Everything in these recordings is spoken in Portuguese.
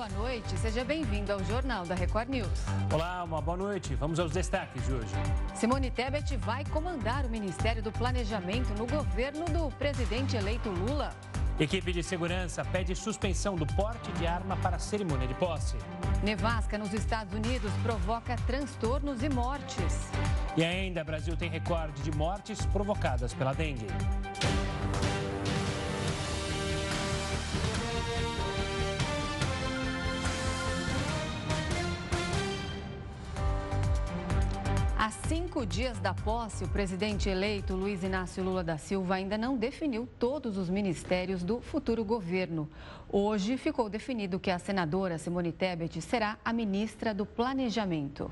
boa noite. Seja bem-vindo ao Jornal da Record News. Olá, uma boa noite. Vamos aos destaques de hoje. Simone Tebet vai comandar o Ministério do Planejamento no governo do presidente eleito Lula. Equipe de segurança pede suspensão do porte de arma para a cerimônia de posse. Nevasca nos Estados Unidos provoca transtornos e mortes. E ainda, Brasil tem recorde de mortes provocadas pela dengue. Há cinco dias da posse, o presidente eleito Luiz Inácio Lula da Silva ainda não definiu todos os ministérios do futuro governo. Hoje ficou definido que a senadora Simone Tebet será a ministra do Planejamento.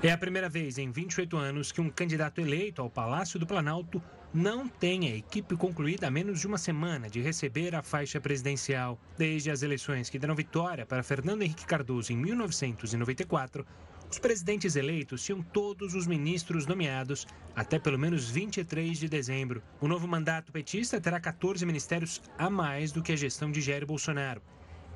É a primeira vez em 28 anos que um candidato eleito ao Palácio do Planalto não tem a equipe concluída a menos de uma semana de receber a faixa presidencial. Desde as eleições que deram vitória para Fernando Henrique Cardoso em 1994, os presidentes eleitos tinham todos os ministros nomeados até pelo menos 23 de dezembro. O novo mandato petista terá 14 ministérios a mais do que a gestão de Jair Bolsonaro.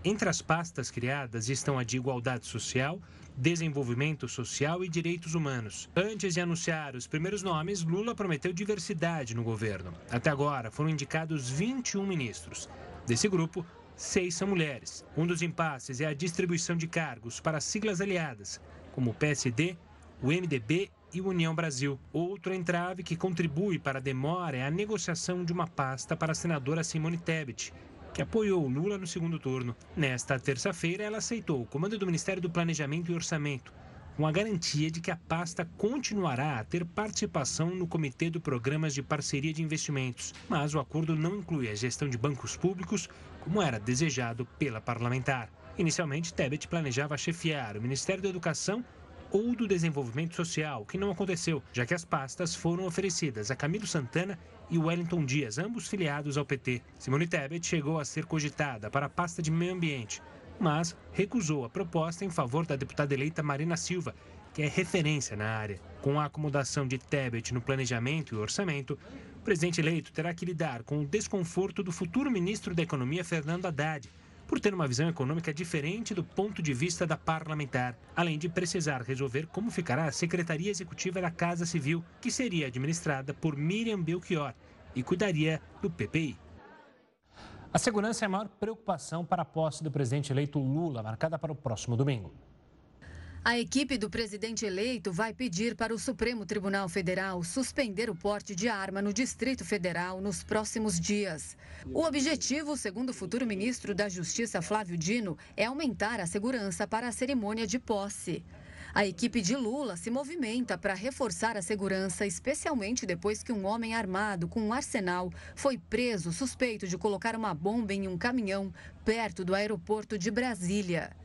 Entre as pastas criadas estão a de Igualdade Social, Desenvolvimento Social e Direitos Humanos. Antes de anunciar os primeiros nomes, Lula prometeu diversidade no governo. Até agora foram indicados 21 ministros. Desse grupo, seis são mulheres. Um dos impasses é a distribuição de cargos para siglas aliadas como o PSD, o MDB e o União Brasil. Outro entrave que contribui para a demora é a negociação de uma pasta para a senadora Simone Tebet, que apoiou Lula no segundo turno. Nesta terça-feira, ela aceitou o comando do Ministério do Planejamento e Orçamento, com a garantia de que a pasta continuará a ter participação no Comitê do Programas de Parceria de Investimentos, mas o acordo não inclui a gestão de bancos públicos, como era desejado pela parlamentar. Inicialmente, Tebet planejava chefiar o Ministério da Educação ou do Desenvolvimento Social, que não aconteceu, já que as pastas foram oferecidas a Camilo Santana e Wellington Dias, ambos filiados ao PT. Simone Tebet chegou a ser cogitada para a pasta de Meio Ambiente, mas recusou a proposta em favor da deputada eleita Marina Silva, que é referência na área. Com a acomodação de Tebet no planejamento e orçamento, o presidente eleito terá que lidar com o desconforto do futuro ministro da Economia, Fernando Haddad, por ter uma visão econômica diferente do ponto de vista da parlamentar, além de precisar resolver como ficará a Secretaria Executiva da Casa Civil, que seria administrada por Miriam Belchior e cuidaria do PPI. A segurança é a maior preocupação para a posse do presidente eleito Lula, marcada para o próximo domingo. A equipe do presidente eleito vai pedir para o Supremo Tribunal Federal suspender o porte de arma no Distrito Federal nos próximos dias. O objetivo, segundo o futuro ministro da Justiça Flávio Dino, é aumentar a segurança para a cerimônia de posse. A equipe de Lula se movimenta para reforçar a segurança, especialmente depois que um homem armado com um arsenal foi preso suspeito de colocar uma bomba em um caminhão perto do aeroporto de Brasília.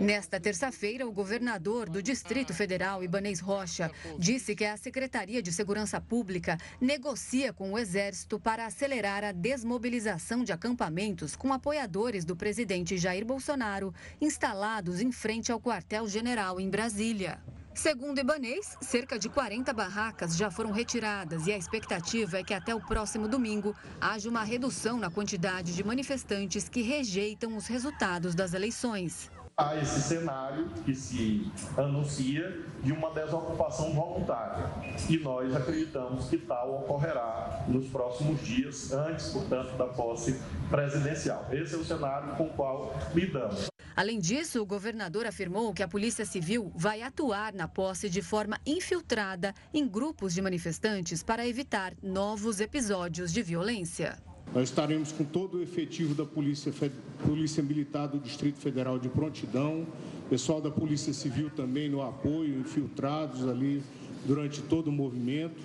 Nesta terça-feira, o governador do Distrito Federal, Ibanês Rocha, disse que a Secretaria de Segurança Pública negocia com o Exército para acelerar a desmobilização de acampamentos com apoiadores do presidente Jair Bolsonaro instalados em frente ao quartel-general em Brasília. Segundo Ibanês, cerca de 40 barracas já foram retiradas e a expectativa é que até o próximo domingo haja uma redução na quantidade de manifestantes que rejeitam os resultados das eleições há esse cenário que se anuncia de uma desocupação voluntária. E nós acreditamos que tal ocorrerá nos próximos dias, antes, portanto, da posse presidencial. Esse é o cenário com o qual lidamos. Além disso, o governador afirmou que a Polícia Civil vai atuar na posse de forma infiltrada em grupos de manifestantes para evitar novos episódios de violência. Nós estaremos com todo o efetivo da Polícia, Polícia Militar do Distrito Federal de prontidão, pessoal da Polícia Civil também no apoio, infiltrados ali durante todo o movimento.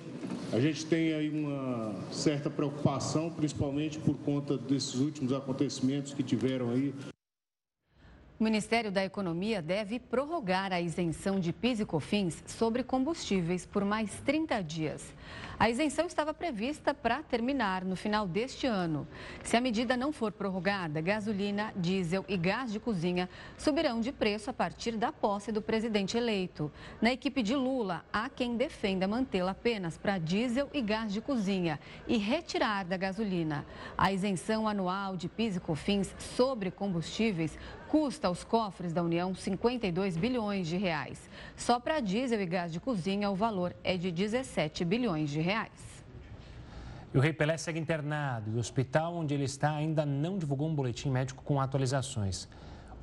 A gente tem aí uma certa preocupação, principalmente por conta desses últimos acontecimentos que tiveram aí o Ministério da Economia deve prorrogar a isenção de PIS e COFINS sobre combustíveis por mais 30 dias. A isenção estava prevista para terminar no final deste ano. Se a medida não for prorrogada, gasolina, diesel e gás de cozinha subirão de preço a partir da posse do presidente eleito. Na equipe de Lula, há quem defenda mantê-la apenas para diesel e gás de cozinha e retirar da gasolina. A isenção anual de PIS e COFINS sobre combustíveis custa aos cofres da União 52 bilhões de reais. Só para diesel e gás de cozinha, o valor é de 17 bilhões de reais. E o Rei Pelé segue internado e o hospital onde ele está ainda não divulgou um boletim médico com atualizações.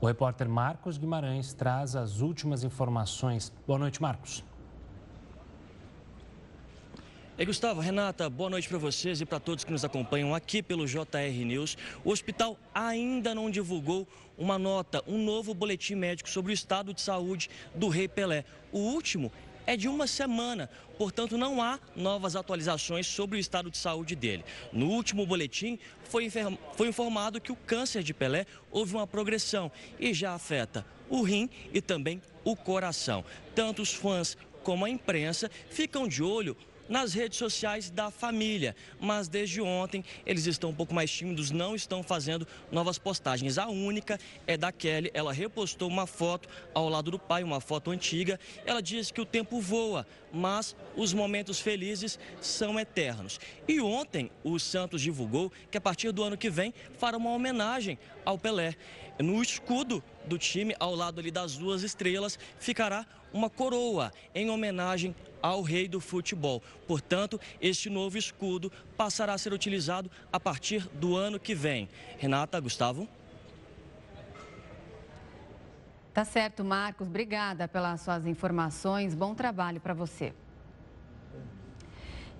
O repórter Marcos Guimarães traz as últimas informações. Boa noite, Marcos. E Gustavo, Renata, boa noite para vocês e para todos que nos acompanham aqui pelo JR News. O hospital ainda não divulgou uma nota, um novo boletim médico sobre o estado de saúde do Rei Pelé. O último é de uma semana, portanto não há novas atualizações sobre o estado de saúde dele. No último boletim foi, foi informado que o câncer de Pelé houve uma progressão e já afeta o rim e também o coração. Tanto os fãs como a imprensa ficam de olho nas redes sociais da família. Mas desde ontem eles estão um pouco mais tímidos, não estão fazendo novas postagens. A única é da Kelly, ela repostou uma foto ao lado do pai, uma foto antiga. Ela diz que o tempo voa, mas os momentos felizes são eternos. E ontem o Santos divulgou que a partir do ano que vem fará uma homenagem ao Pelé. No escudo do time, ao lado ali das duas estrelas, ficará uma coroa em homenagem ao rei do futebol. Portanto, este novo escudo passará a ser utilizado a partir do ano que vem. Renata, Gustavo. Tá certo, Marcos. Obrigada pelas suas informações. Bom trabalho para você.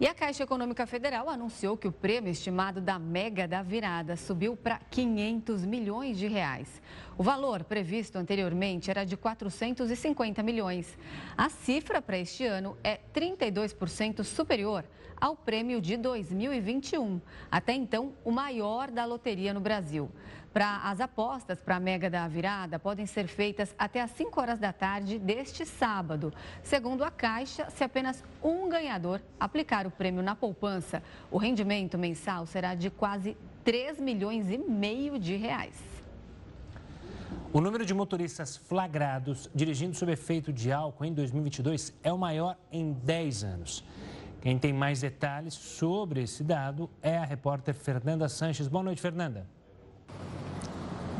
E a Caixa Econômica Federal anunciou que o prêmio estimado da Mega da Virada subiu para 500 milhões de reais. O valor previsto anteriormente era de 450 milhões. A cifra para este ano é 32% superior ao prêmio de 2021, até então o maior da loteria no Brasil. Para as apostas para a Mega da Virada podem ser feitas até às 5 horas da tarde deste sábado. Segundo a Caixa, se apenas um ganhador aplicar o prêmio na poupança, o rendimento mensal será de quase 3 milhões e meio de reais. O número de motoristas flagrados dirigindo sob efeito de álcool em 2022 é o maior em 10 anos. Quem tem mais detalhes sobre esse dado é a repórter Fernanda Sanches. Boa noite, Fernanda.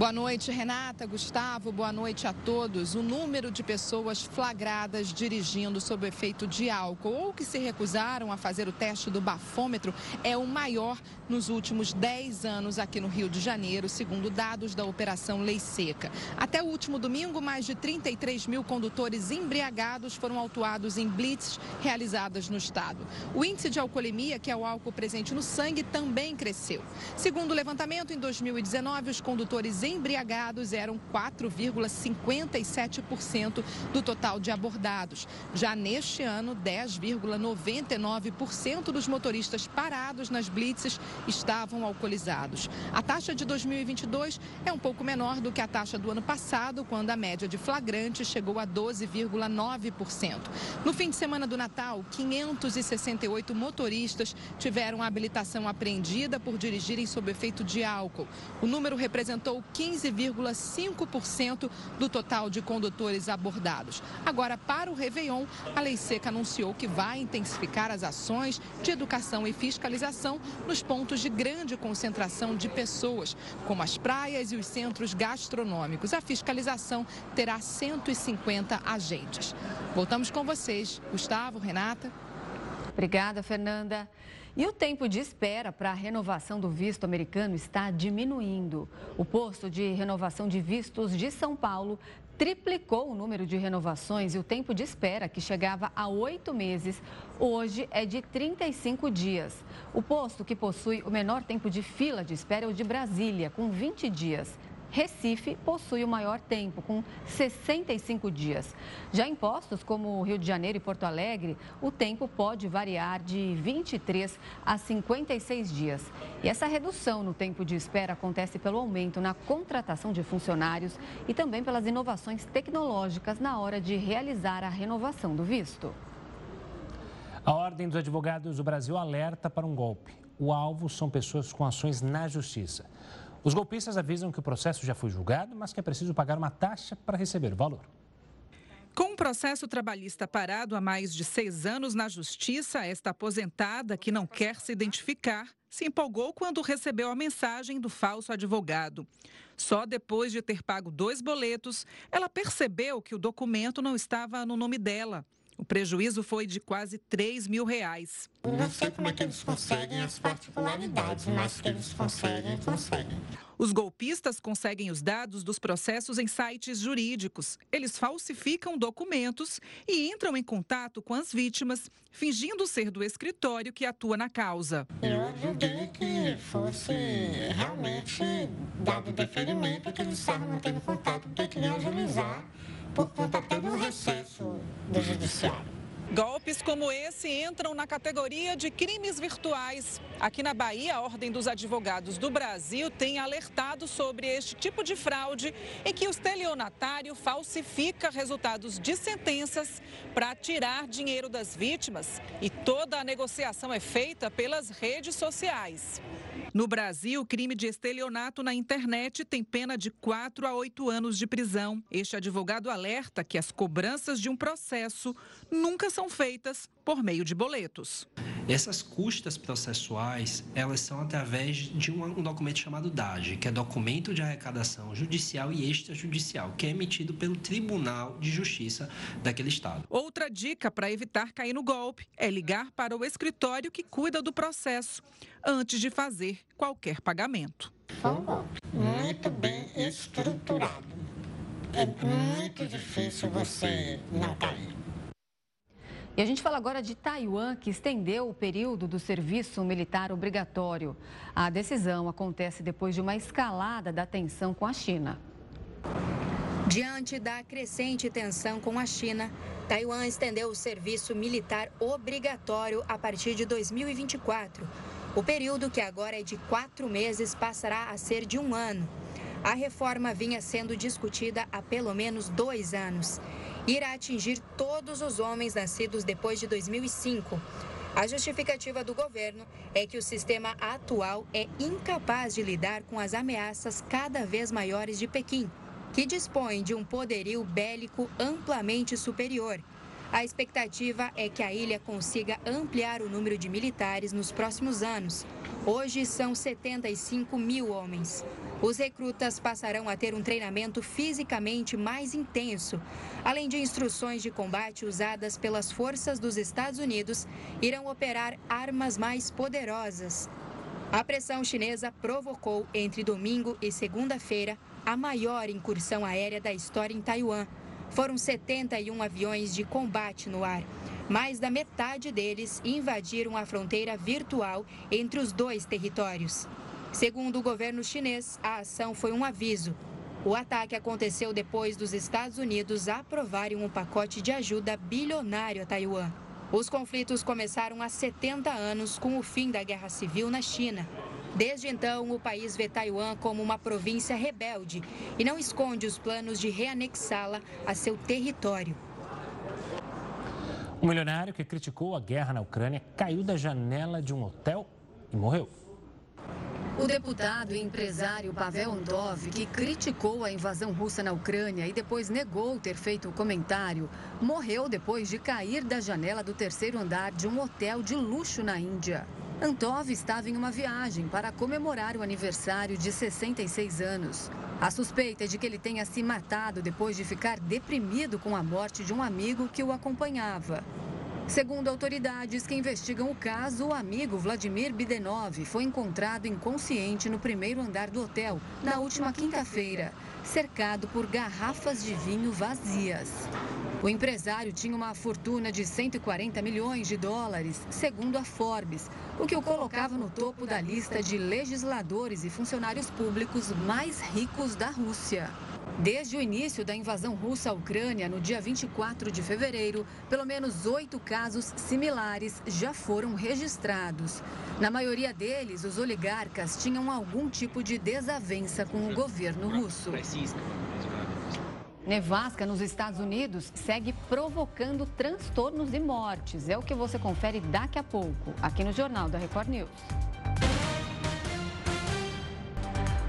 Boa noite, Renata, Gustavo, boa noite a todos. O número de pessoas flagradas dirigindo sob efeito de álcool ou que se recusaram a fazer o teste do bafômetro é o maior nos últimos 10 anos aqui no Rio de Janeiro, segundo dados da Operação Lei Seca. Até o último domingo, mais de 33 mil condutores embriagados foram autuados em blitz realizadas no estado. O índice de alcoolemia, que é o álcool presente no sangue, também cresceu. Segundo o levantamento, em 2019, os condutores embriagados eram 4,57% do total de abordados. Já neste ano, 10,99% dos motoristas parados nas blitzes estavam alcoolizados. A taxa de 2022 é um pouco menor do que a taxa do ano passado, quando a média de flagrante chegou a 12,9%. No fim de semana do Natal, 568 motoristas tiveram a habilitação apreendida por dirigirem sob efeito de álcool. O número representou 15,5% do total de condutores abordados. Agora, para o Réveillon, a Lei Seca anunciou que vai intensificar as ações de educação e fiscalização nos pontos de grande concentração de pessoas, como as praias e os centros gastronômicos. A fiscalização terá 150 agentes. Voltamos com vocês. Gustavo, Renata. Obrigada, Fernanda. E o tempo de espera para a renovação do visto americano está diminuindo. O posto de renovação de vistos de São Paulo triplicou o número de renovações e o tempo de espera, que chegava a oito meses, hoje é de 35 dias. O posto que possui o menor tempo de fila de espera é o de Brasília, com 20 dias. Recife possui o maior tempo, com 65 dias. Já em postos como Rio de Janeiro e Porto Alegre, o tempo pode variar de 23 a 56 dias. E essa redução no tempo de espera acontece pelo aumento na contratação de funcionários e também pelas inovações tecnológicas na hora de realizar a renovação do visto. A Ordem dos Advogados do Brasil alerta para um golpe. O alvo são pessoas com ações na justiça. Os golpistas avisam que o processo já foi julgado, mas que é preciso pagar uma taxa para receber o valor. Com um processo trabalhista parado há mais de seis anos na Justiça, esta aposentada, que não quer se identificar, se empolgou quando recebeu a mensagem do falso advogado. Só depois de ter pago dois boletos, ela percebeu que o documento não estava no nome dela. O prejuízo foi de quase 3 mil reais. Não sei como é que eles conseguem as particularidades, mas que eles conseguem, conseguem. Os golpistas conseguem os dados dos processos em sites jurídicos. Eles falsificam documentos e entram em contato com as vítimas, fingindo ser do escritório que atua na causa. Eu julguei que fosse realmente dado deferimento que eles estavam mantendo contato porque queriam agilizar por conta até do recesso do judiciário. Golpes como esse entram na categoria de crimes virtuais. Aqui na Bahia, a Ordem dos Advogados do Brasil tem alertado sobre este tipo de fraude em que o estelionatário falsifica resultados de sentenças para tirar dinheiro das vítimas e toda a negociação é feita pelas redes sociais. No Brasil, o crime de estelionato na internet tem pena de 4 a 8 anos de prisão. Este advogado alerta que as cobranças de um processo nunca são feitas por meio de boletos. Essas custas processuais, elas são através de um, um documento chamado DAGE, que é Documento de Arrecadação Judicial e Extrajudicial, que é emitido pelo Tribunal de Justiça daquele estado. Outra dica para evitar cair no golpe é ligar para o escritório que cuida do processo antes de fazer qualquer pagamento. Foi um golpe muito bem estruturado. É muito difícil você não cair. E a gente fala agora de Taiwan, que estendeu o período do serviço militar obrigatório. A decisão acontece depois de uma escalada da tensão com a China. Diante da crescente tensão com a China, Taiwan estendeu o serviço militar obrigatório a partir de 2024. O período, que agora é de quatro meses, passará a ser de um ano. A reforma vinha sendo discutida há pelo menos dois anos irá atingir todos os homens nascidos depois de 2005. A justificativa do governo é que o sistema atual é incapaz de lidar com as ameaças cada vez maiores de Pequim, que dispõe de um poderio bélico amplamente superior. A expectativa é que a ilha consiga ampliar o número de militares nos próximos anos. Hoje são 75 mil homens. Os recrutas passarão a ter um treinamento fisicamente mais intenso. Além de instruções de combate usadas pelas forças dos Estados Unidos, irão operar armas mais poderosas. A pressão chinesa provocou, entre domingo e segunda-feira, a maior incursão aérea da história em Taiwan. Foram 71 aviões de combate no ar. Mais da metade deles invadiram a fronteira virtual entre os dois territórios. Segundo o governo chinês, a ação foi um aviso. O ataque aconteceu depois dos Estados Unidos aprovarem um pacote de ajuda bilionário a Taiwan. Os conflitos começaram há 70 anos com o fim da Guerra Civil na China. Desde então, o país vê Taiwan como uma província rebelde e não esconde os planos de reanexá-la a seu território. Um milionário que criticou a guerra na Ucrânia caiu da janela de um hotel e morreu. O deputado e empresário Pavel Andov, que criticou a invasão russa na Ucrânia e depois negou ter feito o comentário, morreu depois de cair da janela do terceiro andar de um hotel de luxo na Índia. Antov estava em uma viagem para comemorar o aniversário de 66 anos. A suspeita é de que ele tenha se matado depois de ficar deprimido com a morte de um amigo que o acompanhava. Segundo autoridades que investigam o caso, o amigo Vladimir Bidenov foi encontrado inconsciente no primeiro andar do hotel na última quinta-feira, cercado por garrafas de vinho vazias. O empresário tinha uma fortuna de 140 milhões de dólares, segundo a Forbes, o que o colocava no topo da lista de legisladores e funcionários públicos mais ricos da Rússia. Desde o início da invasão russa à Ucrânia, no dia 24 de fevereiro, pelo menos oito casos similares já foram registrados. Na maioria deles, os oligarcas tinham algum tipo de desavença com o governo russo. Nevasca nos Estados Unidos segue provocando transtornos e mortes. É o que você confere daqui a pouco, aqui no Jornal da Record News.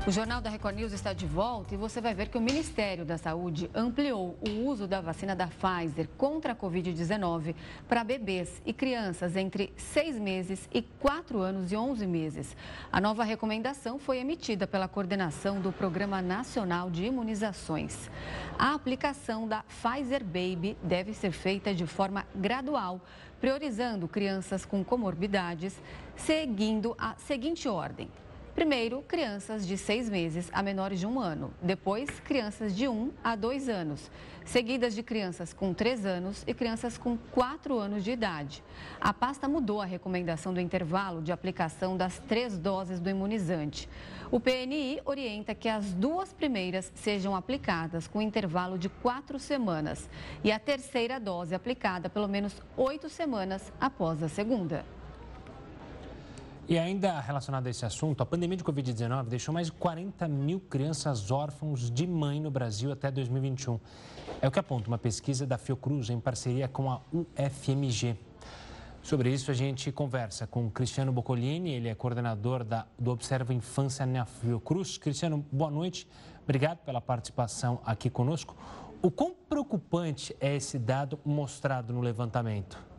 O Jornal da Record News está de volta e você vai ver que o Ministério da Saúde ampliou o uso da vacina da Pfizer contra a Covid-19 para bebês e crianças entre 6 meses e 4 anos e 11 meses. A nova recomendação foi emitida pela coordenação do Programa Nacional de Imunizações. A aplicação da Pfizer Baby deve ser feita de forma gradual, priorizando crianças com comorbidades, seguindo a seguinte ordem Primeiro, crianças de seis meses a menores de um ano. Depois, crianças de um a dois anos. Seguidas de crianças com três anos e crianças com quatro anos de idade. A pasta mudou a recomendação do intervalo de aplicação das três doses do imunizante. O PNI orienta que as duas primeiras sejam aplicadas com intervalo de quatro semanas e a terceira dose aplicada pelo menos oito semanas após a segunda. E ainda relacionado a esse assunto, a pandemia de Covid-19 deixou mais de 40 mil crianças órfãos de mãe no Brasil até 2021. É o que aponta uma pesquisa da Fiocruz em parceria com a UFMG. Sobre isso, a gente conversa com Cristiano Boccolini, ele é coordenador da, do Observa Infância na Fiocruz. Cristiano, boa noite. Obrigado pela participação aqui conosco. O quão preocupante é esse dado mostrado no levantamento?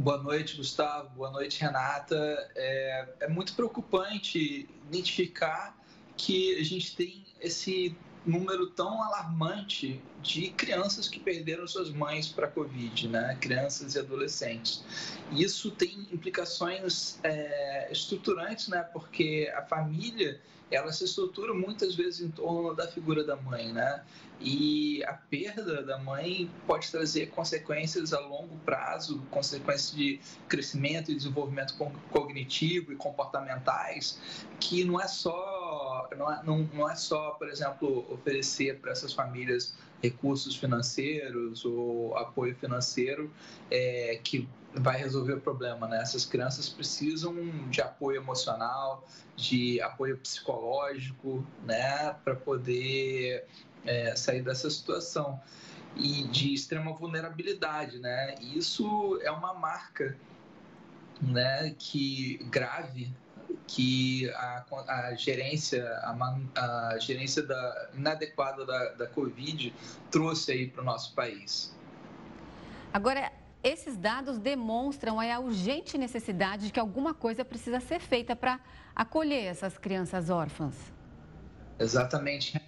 Boa noite, Gustavo. Boa noite, Renata. É, é, muito preocupante identificar que a gente tem esse número tão alarmante de crianças que perderam suas mães para a Covid, né? Crianças e adolescentes. Isso tem implicações é, estruturantes, né? Porque a família ela se estrutura muitas vezes em torno da figura da mãe, né? E a perda da mãe pode trazer consequências a longo prazo, consequências de crescimento e desenvolvimento cognitivo e comportamentais, que não é só, não é, não, não é só, por exemplo, oferecer para essas famílias recursos financeiros ou apoio financeiro é, que vai resolver o problema, né? Essas crianças precisam de apoio emocional, de apoio psicológico, né, para poder é, sair dessa situação e de extrema vulnerabilidade, né? Isso é uma marca, né, que grave que a, a gerência a, a, gerência da inadequada da, da Covid trouxe aí para o nosso país. Agora, esses dados demonstram a urgente necessidade de que alguma coisa precisa ser feita para acolher essas crianças órfãs. Exatamente.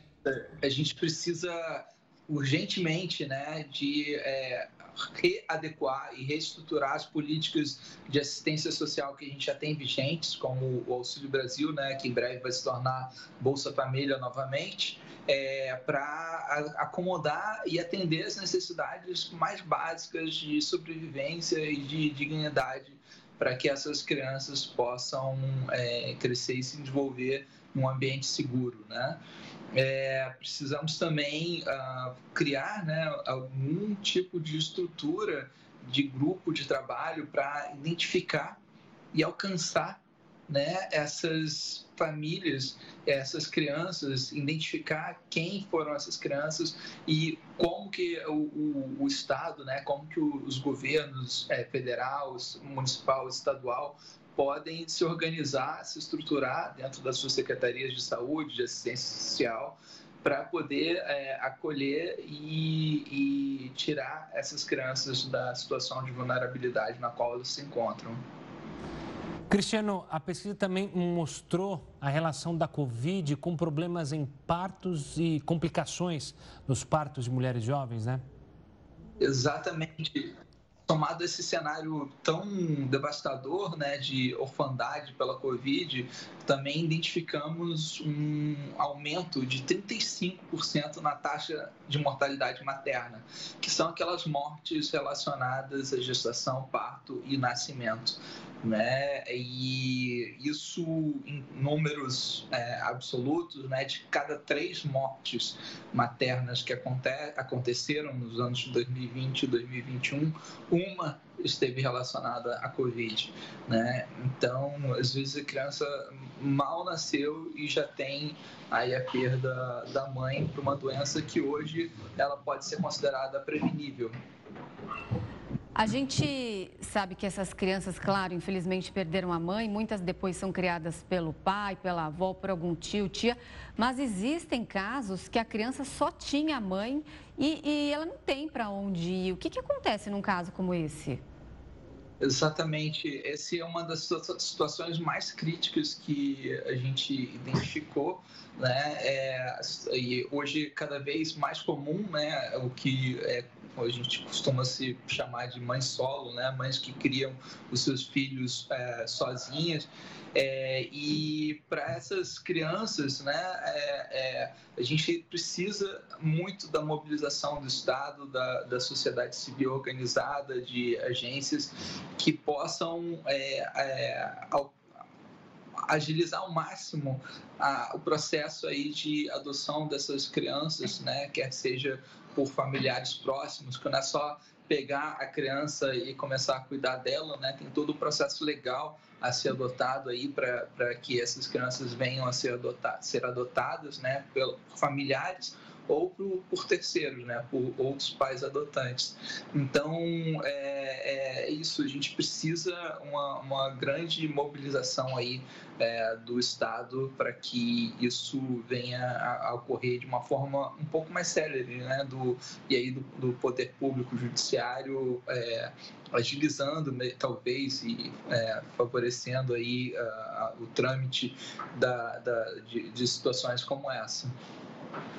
A gente precisa urgentemente né, de é, readequar e reestruturar as políticas de assistência social que a gente já tem vigentes, como o Auxílio Brasil, né, que em breve vai se tornar Bolsa Família novamente, é, para acomodar e atender as necessidades mais básicas de sobrevivência e de dignidade para que essas crianças possam é, crescer e se desenvolver num ambiente seguro, né? É, precisamos também uh, criar né, algum tipo de estrutura de grupo de trabalho para identificar e alcançar né, essas famílias, essas crianças, identificar quem foram essas crianças e como que o, o, o Estado, né, como que os governos é, federal, municipal, estadual podem se organizar, se estruturar dentro das suas secretarias de saúde, de assistência social, para poder é, acolher e, e tirar essas crianças da situação de vulnerabilidade na qual elas se encontram. Cristiano, a pesquisa também mostrou a relação da Covid com problemas em partos e complicações nos partos de mulheres jovens, né? Exatamente tomado esse cenário tão devastador né, de orfandade pela Covid, também identificamos um aumento de 35% na taxa de mortalidade materna, que são aquelas mortes relacionadas à gestação, parto e nascimento né? E isso em números é, absolutos, né? De cada três mortes maternas que aconte aconteceram nos anos de 2020 e 2021, uma esteve relacionada à Covid, né? Então, às vezes a criança mal nasceu e já tem aí a perda da mãe por uma doença que hoje ela pode ser considerada prevenível. A gente sabe que essas crianças, claro, infelizmente perderam a mãe, muitas depois são criadas pelo pai, pela avó, por algum tio, tia, mas existem casos que a criança só tinha a mãe e, e ela não tem para onde ir. O que, que acontece num caso como esse? Exatamente. Essa é uma das situações mais críticas que a gente identificou, né? É, e hoje cada vez mais comum, né? O que é a gente costuma se chamar de mães solo, né? Mães que criam os seus filhos é, sozinhas. É, e para essas crianças, né, é, é, a gente precisa muito da mobilização do Estado, da, da sociedade civil organizada, de agências que possam é, é, agilizar ao máximo a, o processo aí de adoção dessas crianças, né, quer seja por familiares próximos, que não é só pegar a criança e começar a cuidar dela, né? Tem todo o processo legal a ser adotado aí para que essas crianças venham a ser, adotadas, ser adotadas, né? Por familiares ou por, por terceiros, né? Por outros pais adotantes. Então, é, é isso. A gente precisa uma, uma grande mobilização aí é, do Estado para que isso venha a, a, ocorrer de uma forma um pouco mais célere, né? Do, e aí do, do poder público judiciário é, agilizando né, talvez e é, favorecendo aí o trâmite da, da de, de situações como essa.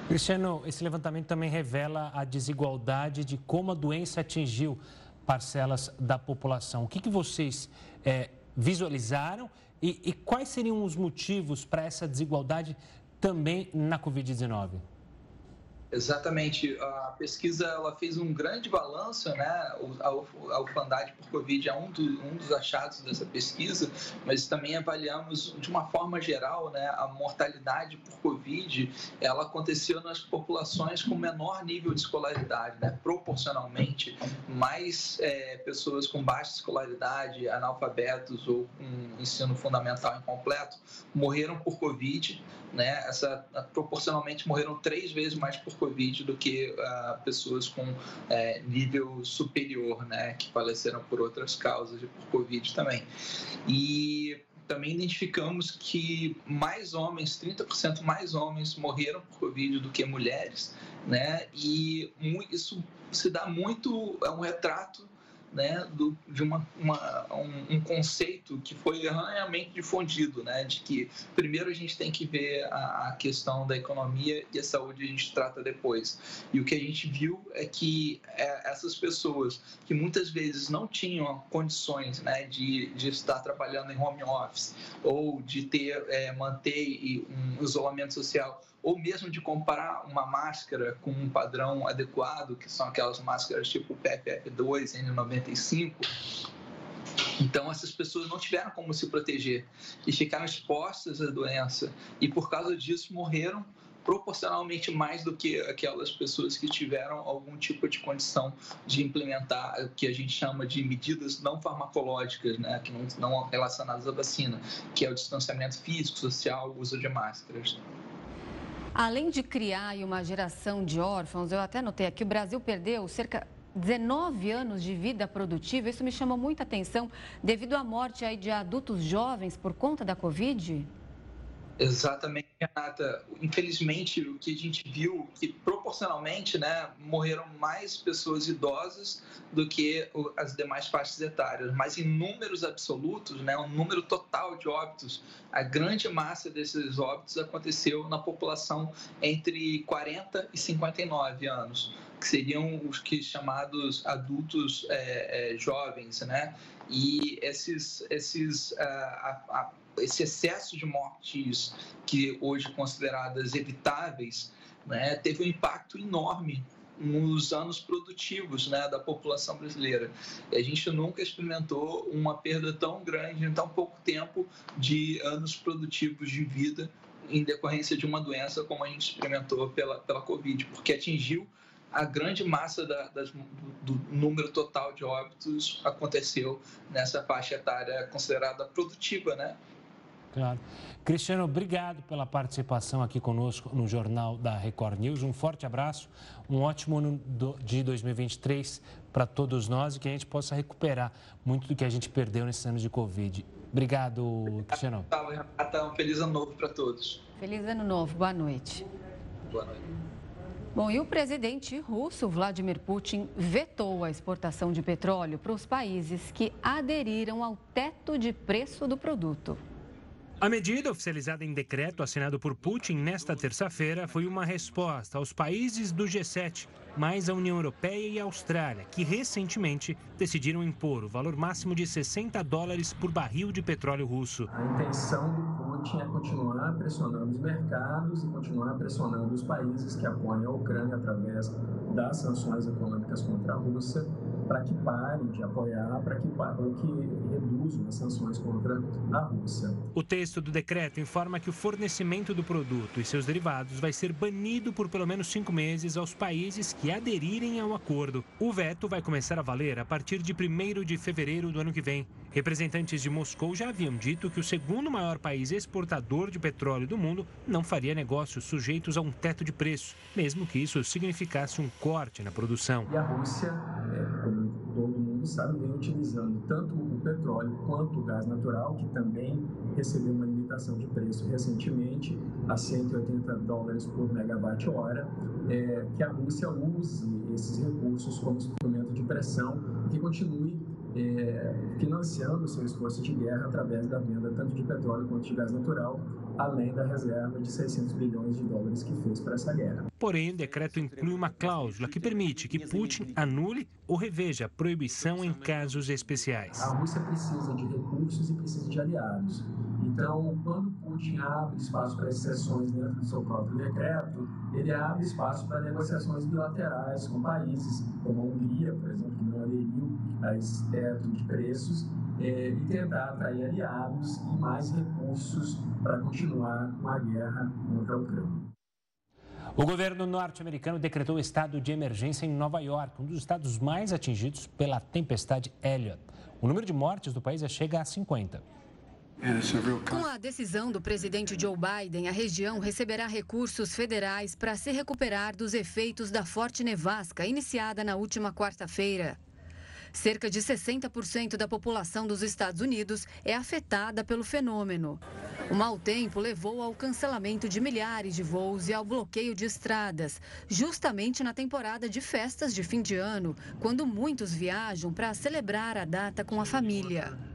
Cristiano, esse levantamento também revela a desigualdade de como a doença atingiu parcelas da população. O que, que vocês é, visualizaram e, e quais seriam os motivos para essa desigualdade também na Covid-19? Exatamente. A pesquisa ela fez um grande balanço, né? A orfandade por Covid é um, do, um, dos achados dessa pesquisa, mas também avaliamos de uma forma geral, né? A mortalidade por Covid ela aconteceu nas populações com menor nível de escolaridade, né? Proporcionalmente, mais é, pessoas com baixa escolaridade, analfabetos ou com ensino fundamental incompleto morreram por Covid, né? Essa proporcionalmente morreram três vezes mais por Covid do que uh, pessoas com é, nível superior, né, que faleceram por outras causas e por Covid também. E também identificamos que mais homens, 30% mais homens morreram por Covid do que mulheres, né? E isso se dá muito, é um retrato né, do, de uma, uma um, um, conceito que foi erroneamente difundido, né, de que primeiro a gente tem que ver a, a, questão da economia e a saúde a gente trata depois. E o que a gente viu é que é, essas pessoas que muitas vezes não tinham condições né, de, de estar trabalhando em home office ou de ter é, manter um isolamento social ou mesmo de comparar uma máscara com um padrão adequado, que são aquelas máscaras tipo PFF2, N95. Então, essas pessoas não tiveram como se proteger e ficaram expostas à doença, e por causa disso morreram proporcionalmente mais do que aquelas pessoas que tiveram algum tipo de condição de implementar o que a gente chama de medidas não farmacológicas, né, que não, não relacionadas à vacina, que é o distanciamento físico, social, o uso de máscaras. Além de criar uma geração de órfãos, eu até notei aqui, o Brasil perdeu cerca 19 anos de vida produtiva. Isso me chamou muita atenção devido à morte aí de adultos jovens por conta da Covid. Exatamente, Renata. Infelizmente, o que a gente viu que proporcionalmente, né, morreram mais pessoas idosas do que as demais faixas etárias, mas em números absolutos, né, o número total de óbitos, a grande massa desses óbitos aconteceu na população entre 40 e 59 anos, que seriam os que chamados adultos é, é, jovens, né? E esses, esses, uh, a, a, esse excesso de mortes que hoje consideradas evitáveis, né, teve um impacto enorme nos anos produtivos né, da população brasileira. A gente nunca experimentou uma perda tão grande em tão pouco tempo de anos produtivos de vida em decorrência de uma doença como a gente experimentou pela, pela Covid, porque atingiu a grande massa da, das, do, número total de óbitos aconteceu nessa faixa etária considerada produtiva, né? Claro. Cristiano, obrigado pela participação aqui conosco no Jornal da Record News. Um forte abraço, um ótimo ano de 2023 para todos nós e que a gente possa recuperar muito do que a gente perdeu nesses anos de Covid. Obrigado, Cristiano. Um feliz ano novo para todos. Feliz ano novo, boa noite. Boa noite. Bom, e o presidente russo Vladimir Putin vetou a exportação de petróleo para os países que aderiram ao teto de preço do produto. A medida, oficializada em decreto assinado por Putin nesta terça-feira, foi uma resposta aos países do G7, mais a União Europeia e a Austrália, que recentemente decidiram impor o valor máximo de 60 dólares por barril de petróleo russo. A intenção do Putin é continuar pressionando os mercados e continuar pressionando os países que apoiam a Ucrânia através das sanções econômicas contra a Rússia para que parem de apoiar, para que, que reduzam as sanções contra a Rússia. O texto do decreto informa que o fornecimento do produto e seus derivados vai ser banido por pelo menos cinco meses aos países que aderirem ao acordo. O veto vai começar a valer a partir de 1 de fevereiro do ano que vem. Representantes de Moscou já haviam dito que o segundo maior país exportador de petróleo do mundo não faria negócios sujeitos a um teto de preço, mesmo que isso significasse um corte na produção. E a Rússia, é, como todo mundo sabe, vem utilizando tanto o petróleo quanto o gás natural, que também recebeu uma limitação de preço recentemente a 180 dólares por megawatt-hora, é, que a Rússia use esses recursos como instrumento de pressão e continue é, financiando seu esforço de guerra através da venda tanto de petróleo quanto de gás natural, além da reserva de 600 bilhões de dólares que fez para essa guerra. Porém, o decreto inclui uma cláusula que permite que Putin anule ou reveja a proibição em casos especiais. A Rússia precisa de recursos e precisa de aliados. Então, quando Putin abre espaço para exceções dentro do seu próprio decreto, ele abre espaço para negociações bilaterais com países como a Hungria, por exemplo, que não aderiu a esse teto de preços, é, e tentar atrair aliados e mais recursos para continuar com a guerra contra a Ucrânia. O governo norte-americano decretou estado de emergência em Nova York, um dos estados mais atingidos pela tempestade Elliott. O número de mortes do país chega a 50. Com a decisão do presidente Joe Biden, a região receberá recursos federais para se recuperar dos efeitos da forte nevasca iniciada na última quarta-feira. Cerca de 60% da população dos Estados Unidos é afetada pelo fenômeno. O mau tempo levou ao cancelamento de milhares de voos e ao bloqueio de estradas, justamente na temporada de festas de fim de ano, quando muitos viajam para celebrar a data com a família.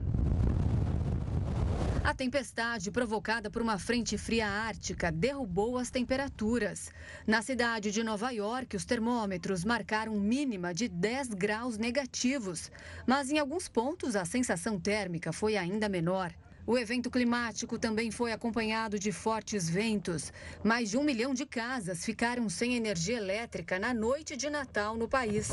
A tempestade provocada por uma frente fria ártica derrubou as temperaturas. Na cidade de Nova York, os termômetros marcaram mínima de 10 graus negativos, mas em alguns pontos a sensação térmica foi ainda menor. O evento climático também foi acompanhado de fortes ventos. Mais de um milhão de casas ficaram sem energia elétrica na noite de Natal no país.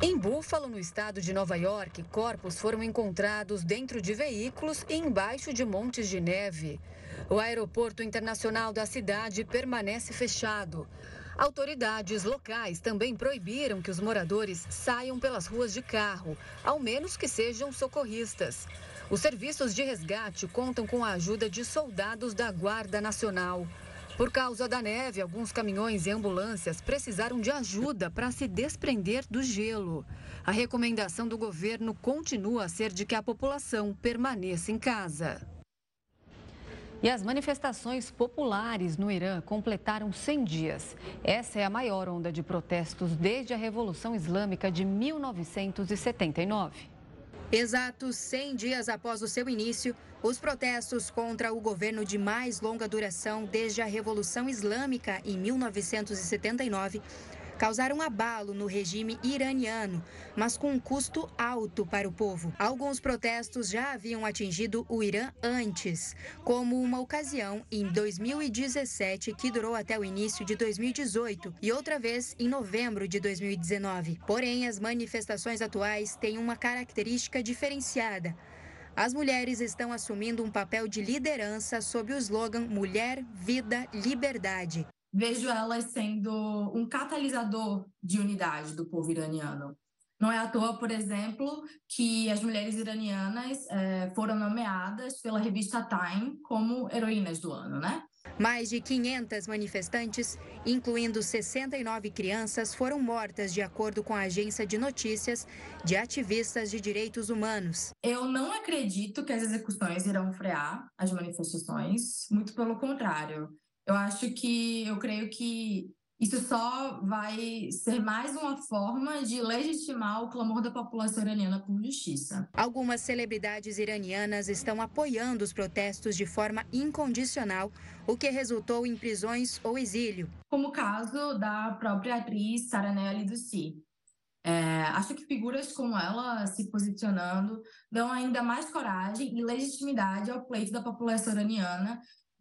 Em Buffalo, no estado de Nova York, corpos foram encontrados dentro de veículos e embaixo de montes de neve. O aeroporto internacional da cidade permanece fechado. Autoridades locais também proibiram que os moradores saiam pelas ruas de carro, ao menos que sejam socorristas. Os serviços de resgate contam com a ajuda de soldados da Guarda Nacional. Por causa da neve, alguns caminhões e ambulâncias precisaram de ajuda para se desprender do gelo. A recomendação do governo continua a ser de que a população permaneça em casa. E as manifestações populares no Irã completaram 100 dias. Essa é a maior onda de protestos desde a Revolução Islâmica de 1979. Exatos 100 dias após o seu início, os protestos contra o governo de mais longa duração desde a Revolução Islâmica em 1979 causaram abalo no regime iraniano, mas com um custo alto para o povo. Alguns protestos já haviam atingido o Irã antes, como uma ocasião em 2017 que durou até o início de 2018 e outra vez em novembro de 2019. Porém, as manifestações atuais têm uma característica diferenciada. As mulheres estão assumindo um papel de liderança sob o slogan Mulher, Vida, Liberdade vejo elas sendo um catalisador de unidade do povo iraniano. Não é à toa, por exemplo, que as mulheres iranianas é, foram nomeadas pela revista Time como heroínas do ano, né? Mais de 500 manifestantes, incluindo 69 crianças, foram mortas, de acordo com a agência de notícias de ativistas de direitos humanos. Eu não acredito que as execuções irão frear as manifestações, muito pelo contrário. Eu acho que, eu creio que isso só vai ser mais uma forma de legitimar o clamor da população iraniana por justiça. Algumas celebridades iranianas estão apoiando os protestos de forma incondicional, o que resultou em prisões ou exílio. Como o caso da própria atriz Saraneh Ali É, acho que figuras como ela se posicionando dão ainda mais coragem e legitimidade ao pleito da população iraniana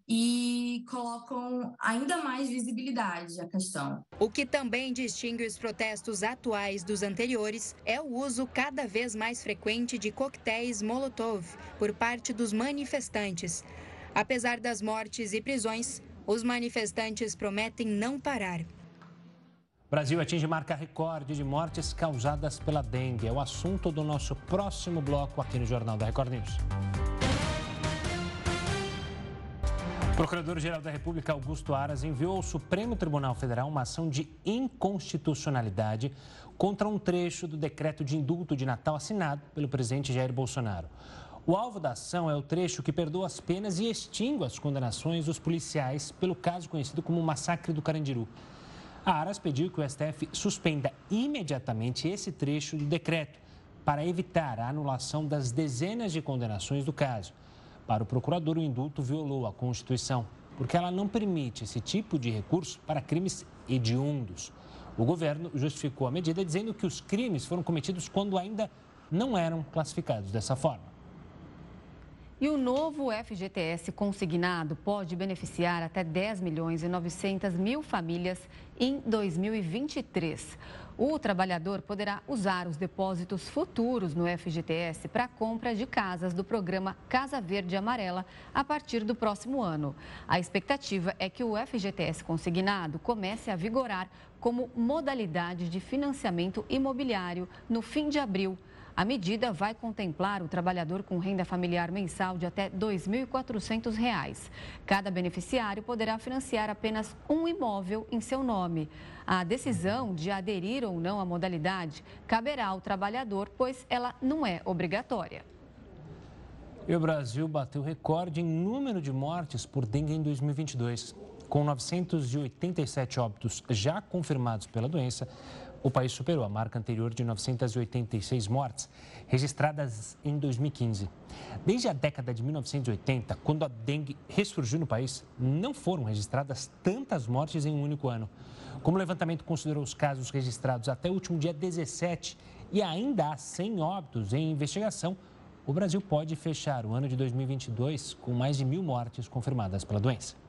e colocam ainda mais visibilidade à questão. O que também distingue os protestos atuais dos anteriores é o uso cada vez mais frequente de coquetéis Molotov por parte dos manifestantes. Apesar das mortes e prisões, os manifestantes prometem não parar. O Brasil atinge marca recorde de mortes causadas pela dengue. É o assunto do nosso próximo bloco aqui no Jornal da Record News. Procurador-Geral da República Augusto Aras enviou ao Supremo Tribunal Federal uma ação de inconstitucionalidade contra um trecho do decreto de indulto de Natal assinado pelo presidente Jair Bolsonaro. O alvo da ação é o trecho que perdoa as penas e extingue as condenações dos policiais pelo caso conhecido como Massacre do Carandiru. A Aras pediu que o STF suspenda imediatamente esse trecho do decreto para evitar a anulação das dezenas de condenações do caso. Para o procurador, o indulto violou a Constituição, porque ela não permite esse tipo de recurso para crimes hediondos. O governo justificou a medida dizendo que os crimes foram cometidos quando ainda não eram classificados dessa forma. E o novo FGTS consignado pode beneficiar até 10 milhões e 900 mil famílias em 2023. O trabalhador poderá usar os depósitos futuros no FGTS para compra de casas do programa Casa Verde Amarela a partir do próximo ano. A expectativa é que o FGTS consignado comece a vigorar como modalidade de financiamento imobiliário no fim de abril. A medida vai contemplar o trabalhador com renda familiar mensal de até R$ 2.400. Cada beneficiário poderá financiar apenas um imóvel em seu nome. A decisão de aderir ou não à modalidade caberá ao trabalhador, pois ela não é obrigatória. E o Brasil bateu recorde em número de mortes por dengue em 2022. Com 987 óbitos já confirmados pela doença, o país superou a marca anterior de 986 mortes, registradas em 2015. Desde a década de 1980, quando a dengue ressurgiu no país, não foram registradas tantas mortes em um único ano. Como o levantamento considerou os casos registrados até o último dia 17 e ainda há 100 óbitos em investigação, o Brasil pode fechar o ano de 2022 com mais de mil mortes confirmadas pela doença.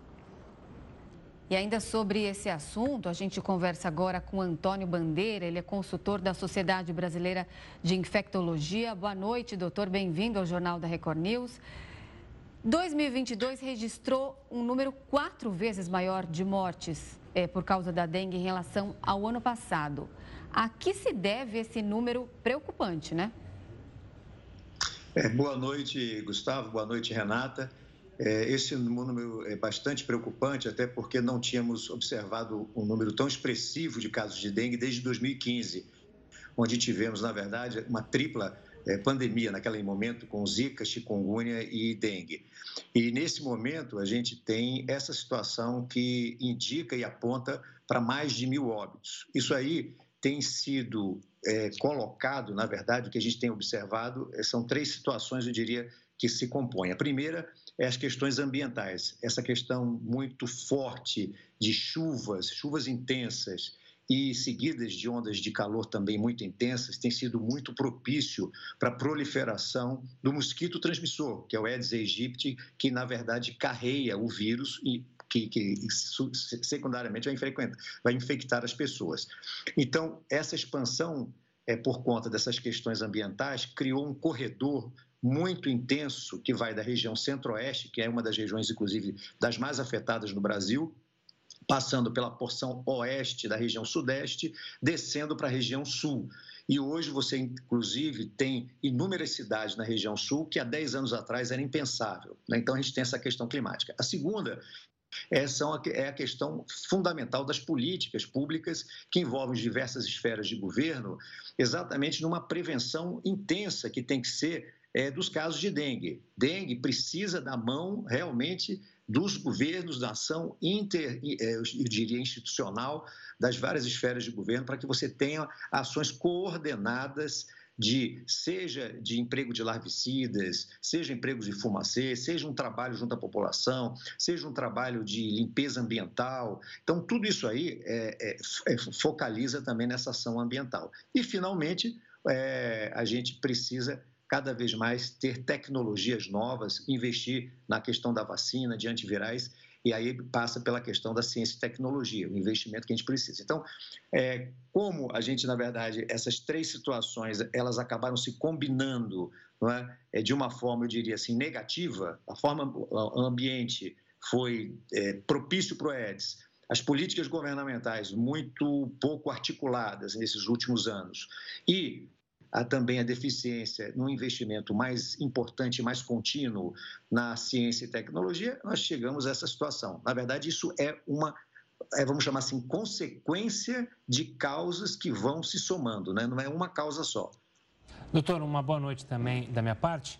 E ainda sobre esse assunto, a gente conversa agora com Antônio Bandeira, ele é consultor da Sociedade Brasileira de Infectologia. Boa noite, doutor, bem-vindo ao Jornal da Record News. 2022 registrou um número quatro vezes maior de mortes é, por causa da dengue em relação ao ano passado. A que se deve esse número preocupante, né? É, boa noite, Gustavo. Boa noite, Renata. É, esse número é bastante preocupante, até porque não tínhamos observado um número tão expressivo de casos de dengue desde 2015, onde tivemos, na verdade, uma tripla é, pandemia naquele momento com zika, chikungunya e dengue. E nesse momento a gente tem essa situação que indica e aponta para mais de mil óbitos. Isso aí tem sido é, colocado, na verdade, o que a gente tem observado é, são três situações, eu diria, que se compõem. A primeira é as questões ambientais, essa questão muito forte de chuvas, chuvas intensas e seguidas de ondas de calor também muito intensas, tem sido muito propício para a proliferação do mosquito transmissor, que é o Aedes aegypti, que na verdade carreia o vírus e que, que, secundariamente vai, vai infectar as pessoas. Então, essa expansão é, por conta dessas questões ambientais, criou um corredor muito intenso que vai da região centro-oeste, que é uma das regiões, inclusive, das mais afetadas no Brasil, passando pela porção oeste da região sudeste, descendo para a região sul. E hoje você, inclusive, tem inúmeras cidades na região sul que há 10 anos atrás era impensável. Né? Então, a gente tem essa questão climática. A segunda é, é a questão fundamental das políticas públicas que envolvem diversas esferas de governo, exatamente numa prevenção intensa que tem que ser é, dos casos de dengue. Dengue precisa da mão realmente dos governos, da ação inter, é, eu diria, institucional das várias esferas de governo, para que você tenha ações coordenadas de seja de emprego de larvicidas, seja empregos de fumacê, seja um trabalho junto à população, seja um trabalho de limpeza ambiental. Então, tudo isso aí é, é, é focaliza também nessa ação ambiental. E, finalmente, é, a gente precisa cada vez mais ter tecnologias novas, investir na questão da vacina, de antivirais, e aí passa pela questão da ciência e tecnologia, o investimento que a gente precisa. Então, é, como a gente, na verdade, essas três situações, elas acabaram se combinando não é? é de uma forma, eu diria assim, negativa, a forma, o ambiente foi é, propício para o EDS, as políticas governamentais muito pouco articuladas nesses últimos anos e há também a deficiência no investimento mais importante, mais contínuo na ciência e tecnologia, nós chegamos a essa situação. Na verdade, isso é uma, é, vamos chamar assim, consequência de causas que vão se somando, né? não é uma causa só. Doutor, uma boa noite também da minha parte.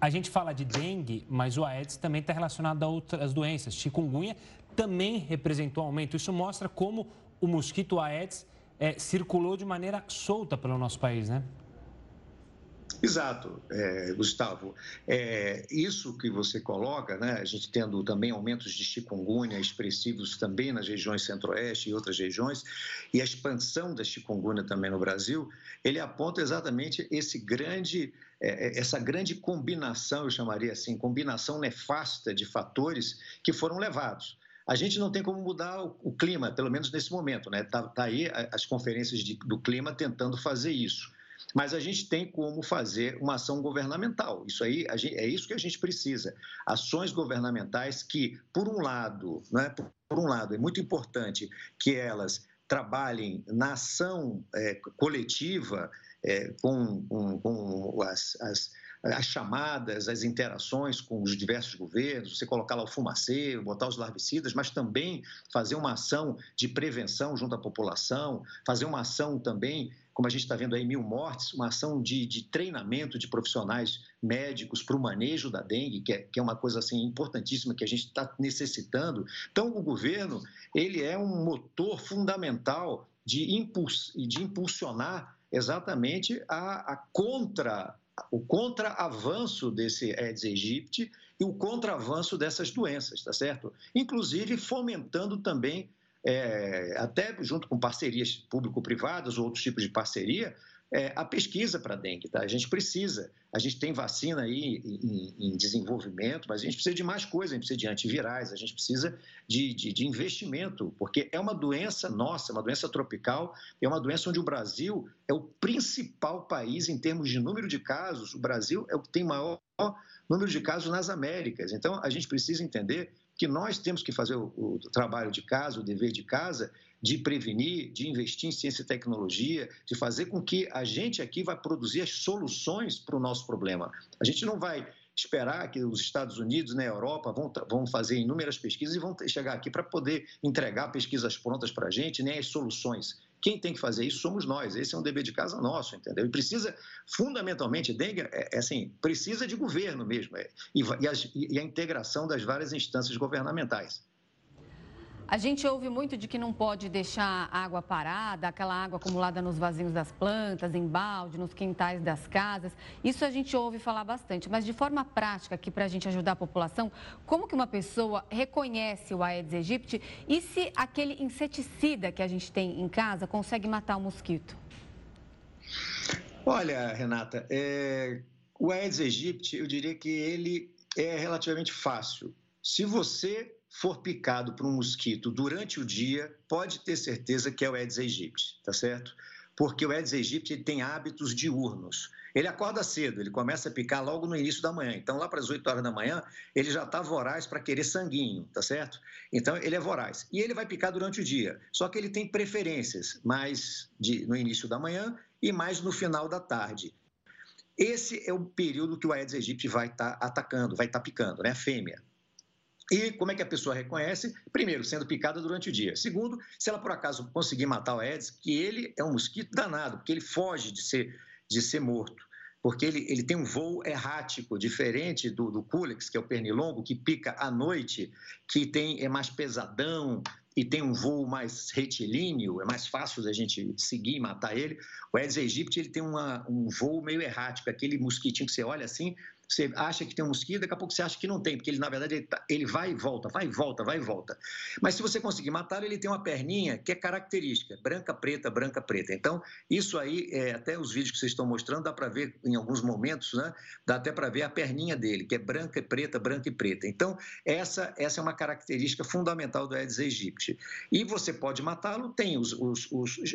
A gente fala de dengue, mas o Aedes também está relacionado a outras doenças. Chikungunya também representou aumento. Isso mostra como o mosquito Aedes é, circulou de maneira solta pelo nosso país, né? Exato, é, Gustavo. É, isso que você coloca, né, a gente tendo também aumentos de chikungunya expressivos também nas regiões centro-oeste e outras regiões, e a expansão da chikungunya também no Brasil, ele aponta exatamente esse grande, é, é essa grande combinação, eu chamaria assim, combinação nefasta de fatores que foram levados. A gente não tem como mudar o, clima, pelo menos nesse momento, né? Tá, tá aí as conferências de, do clima tentando fazer isso. Mas a gente tem como fazer uma ação governamental. Isso aí gente, é isso que a gente precisa. Ações governamentais que, por um lado, né, por um lado, é muito importante que elas trabalhem na ação é, coletiva é, com, com, com as, as as chamadas, as interações com os diversos governos, você colocar lá o fumacê, botar os larvicidas, mas também fazer uma ação de prevenção junto à população, fazer uma ação também como a gente está vendo aí, mil mortes, uma ação de, de treinamento de profissionais médicos para o manejo da dengue, que é, que é uma coisa assim importantíssima que a gente está necessitando. Então, o governo ele é um motor fundamental de, impuls, de impulsionar exatamente a, a contra o contraavanço desse Aedes aegypti e o contraavanço dessas doenças, tá certo? Inclusive fomentando também é, até junto com parcerias público-privadas ou outros tipos de parceria, é, a pesquisa para dengue. Tá? A gente precisa, a gente tem vacina aí em, em, desenvolvimento, mas a gente precisa de mais coisa, a gente precisa de antivirais, a gente precisa de, de, de, investimento, porque é uma doença nossa, uma doença tropical, é uma doença onde o Brasil é o principal país em termos de número de casos, o Brasil é o que tem maior número de casos nas Américas. Então, a gente precisa entender que nós temos que fazer o, o, trabalho de casa, o dever de casa, de prevenir, de investir em ciência e tecnologia, de fazer com que a gente aqui vai produzir as soluções para o nosso problema. A gente não vai esperar que os Estados Unidos, na Europa, vão, vão fazer inúmeras pesquisas e vão chegar aqui para poder entregar pesquisas prontas para a gente, nem as soluções. Quem tem que fazer isso somos nós. Esse é um dever de casa nosso, entendeu? E precisa, fundamentalmente, dengue, é, é assim, precisa de governo mesmo, é, e, e, e a integração das várias instâncias governamentais. A gente ouve muito de que não pode deixar água parada, aquela água acumulada nos vasinhos das plantas, em balde, nos quintais das casas. Isso a gente ouve falar bastante, mas de forma prática, aqui para a gente ajudar a população, como que uma pessoa reconhece o Aedes aegypti e se aquele inseticida que a gente tem em casa consegue matar o mosquito? Olha, Renata, é... o Aedes aegypti, eu diria que ele é relativamente fácil. Se você for picado por um mosquito durante o dia, pode ter certeza que é o Aedes aegypti, tá certo? Porque o Aedes aegypti tem hábitos diurnos. Ele acorda cedo, ele começa a picar logo no início da manhã. Então, lá para as 8 horas da manhã, ele já está voraz para querer sanguinho, tá certo? Então, ele é voraz. E ele vai picar durante o dia. Só que ele tem preferências, mais de, no início da manhã e mais no final da tarde. Esse é o período que o Aedes aegypti vai estar tá atacando, vai estar tá picando, né? A fêmea. E como é que a pessoa reconhece? Primeiro, sendo picada durante o dia. Segundo, se ela por acaso conseguir matar o Aedes, que ele é um mosquito danado, porque ele foge de ser, de ser morto. Porque ele, ele tem um voo errático, diferente do, do Culex, que é o pernilongo, que pica à noite, que tem, é mais pesadão, e tem um voo mais retilíneo, é mais fácil da gente seguir e matar ele. O Aedes aegypti ele tem uma, um voo meio errático, aquele mosquitinho que você olha assim, você acha que tem um mosquito, daqui a pouco você acha que não tem, porque ele, na verdade, ele, tá, ele vai e volta, vai e volta, vai e volta. Mas se você conseguir matar, ele tem uma perninha que é característica, branca, preta, branca, preta. Então, isso aí, é, até os vídeos que vocês estão mostrando, dá para ver em alguns momentos, né? Dá até para ver a perninha dele, que é branca e preta, branca e preta. Então, essa, essa é uma característica fundamental do Aedes aegypti. E você pode matá-lo, tem os, os, os,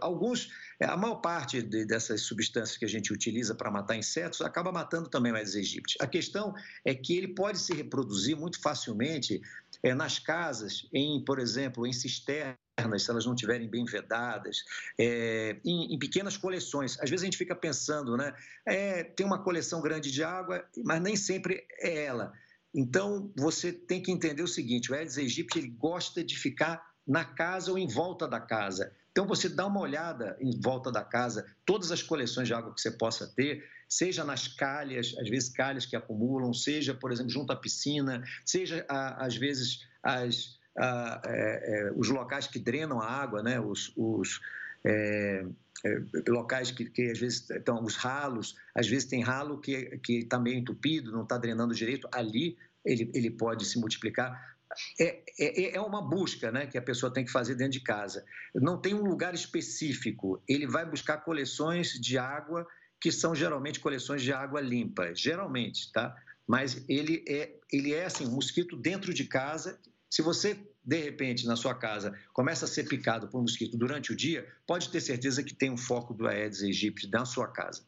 alguns, a maior parte de, dessas substâncias que a gente utiliza para matar insetos acaba matando também o Aedes aegypti. A questão é que ele pode se reproduzir muito facilmente é, nas casas, em, por exemplo, em cisternas, se elas não estiverem bem vedadas, é, em, em, pequenas coleções. Às vezes a gente fica pensando, né? É, tem uma coleção grande de água, mas nem sempre é ela. Então, você tem que entender o seguinte: o Aedes aegypti ele gosta de ficar na casa ou em volta da casa. Então, você dá uma olhada em volta da casa, todas as coleções de água que você possa ter, seja nas calhas, às vezes calhas que acumulam, seja, por exemplo, junto à piscina, seja, às vezes, as, a, é, é, os locais que drenam a água, né? os, os é, é, locais que, que, às vezes estão os ralos, às vezes tem ralo que está meio entupido, não está drenando direito, ali ele, ele pode se multiplicar é, é, é, uma busca né, que a pessoa tem que fazer dentro de casa. Não tem um lugar específico. Ele vai buscar coleções de água que são geralmente coleções de água limpa, geralmente, tá? Mas ele é, ele é assim, um mosquito dentro de casa. Se você, de repente, na sua casa, começa a ser picado por um mosquito durante o dia, pode ter certeza que tem um foco do Aedes aegypti na sua casa.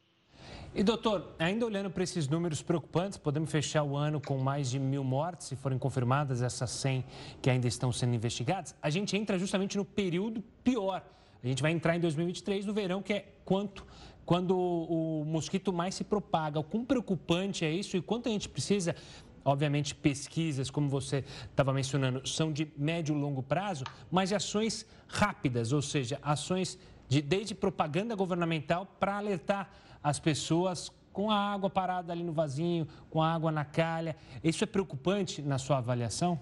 E doutor, ainda olhando para esses números preocupantes, podemos fechar o ano com mais de mil mortes, se forem confirmadas essas 100 que ainda estão sendo investigadas. A gente entra justamente no período pior. A gente vai entrar em 2023 no verão, que é quanto quando o mosquito mais se propaga. O quão preocupante é isso e quanto a gente precisa Obviamente, pesquisas, como você estava mencionando, são de médio e longo prazo, mas de ações rápidas, ou seja, ações de, desde propaganda governamental para alertar as pessoas com a água parada ali no vasinho, com a água na calha. Isso é preocupante na sua avaliação?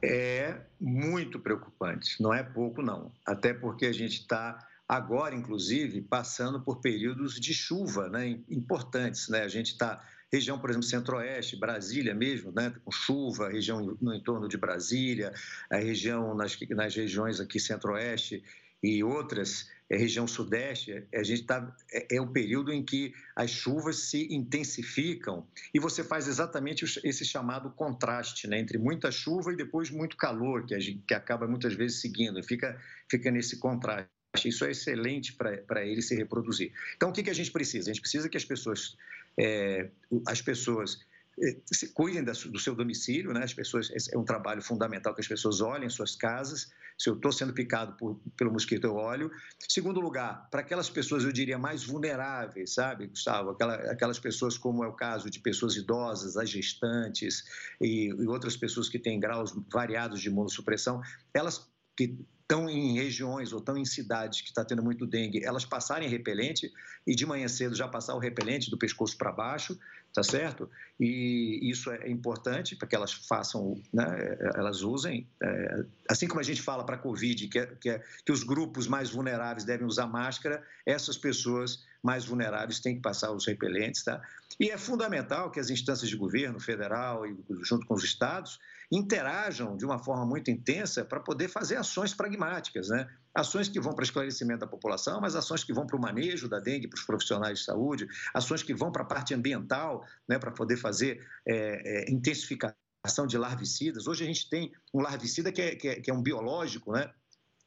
É muito preocupante, não é pouco não. Até porque a gente está agora, inclusive, passando por períodos de chuva né, importantes. Né? A gente está, região, por exemplo, centro-oeste, Brasília mesmo, né, com chuva, região no entorno de Brasília, a região nas, nas regiões aqui centro-oeste e outras, é, região sudeste, a gente tá, é, é o período em que as chuvas se intensificam e você faz exatamente esse chamado contraste né, entre muita chuva e depois muito calor, que, a gente, que acaba muitas vezes seguindo, fica, fica nesse contraste. Isso é excelente para ele se reproduzir. Então, o que, que a gente precisa? A gente precisa que as pessoas, é, as pessoas é, cuidem do seu domicílio, né? As pessoas é um trabalho fundamental que as pessoas olhem suas casas. Se eu estou sendo picado por, pelo mosquito, eu olho. Segundo lugar, para aquelas pessoas eu diria mais vulneráveis, sabe, Gustavo? Aquela, aquelas pessoas como é o caso de pessoas idosas, as gestantes e, e outras pessoas que têm graus variados de imunossupressão, elas que estão em regiões ou estão em cidades que está tendo muito dengue, elas passarem repelente e de manhã cedo já passar o repelente do pescoço para baixo, tá certo? E isso é importante para que elas façam, né, elas usem, é, assim como a gente fala para a Covid, que, é, que, é, que os grupos mais vulneráveis devem usar máscara, essas pessoas mais vulneráveis têm que passar os repelentes, tá? E é fundamental que as instâncias de governo federal e junto com os estados interajam de uma forma muito intensa para poder fazer ações pragmáticas, né? Ações que vão para esclarecimento da população, mas ações que vão para o manejo da dengue para os profissionais de saúde, ações que vão para a parte ambiental, né, para poder fazer é, é, intensificação de larvicidas. Hoje a gente tem um larvicida que é, que é, que é um biológico, né?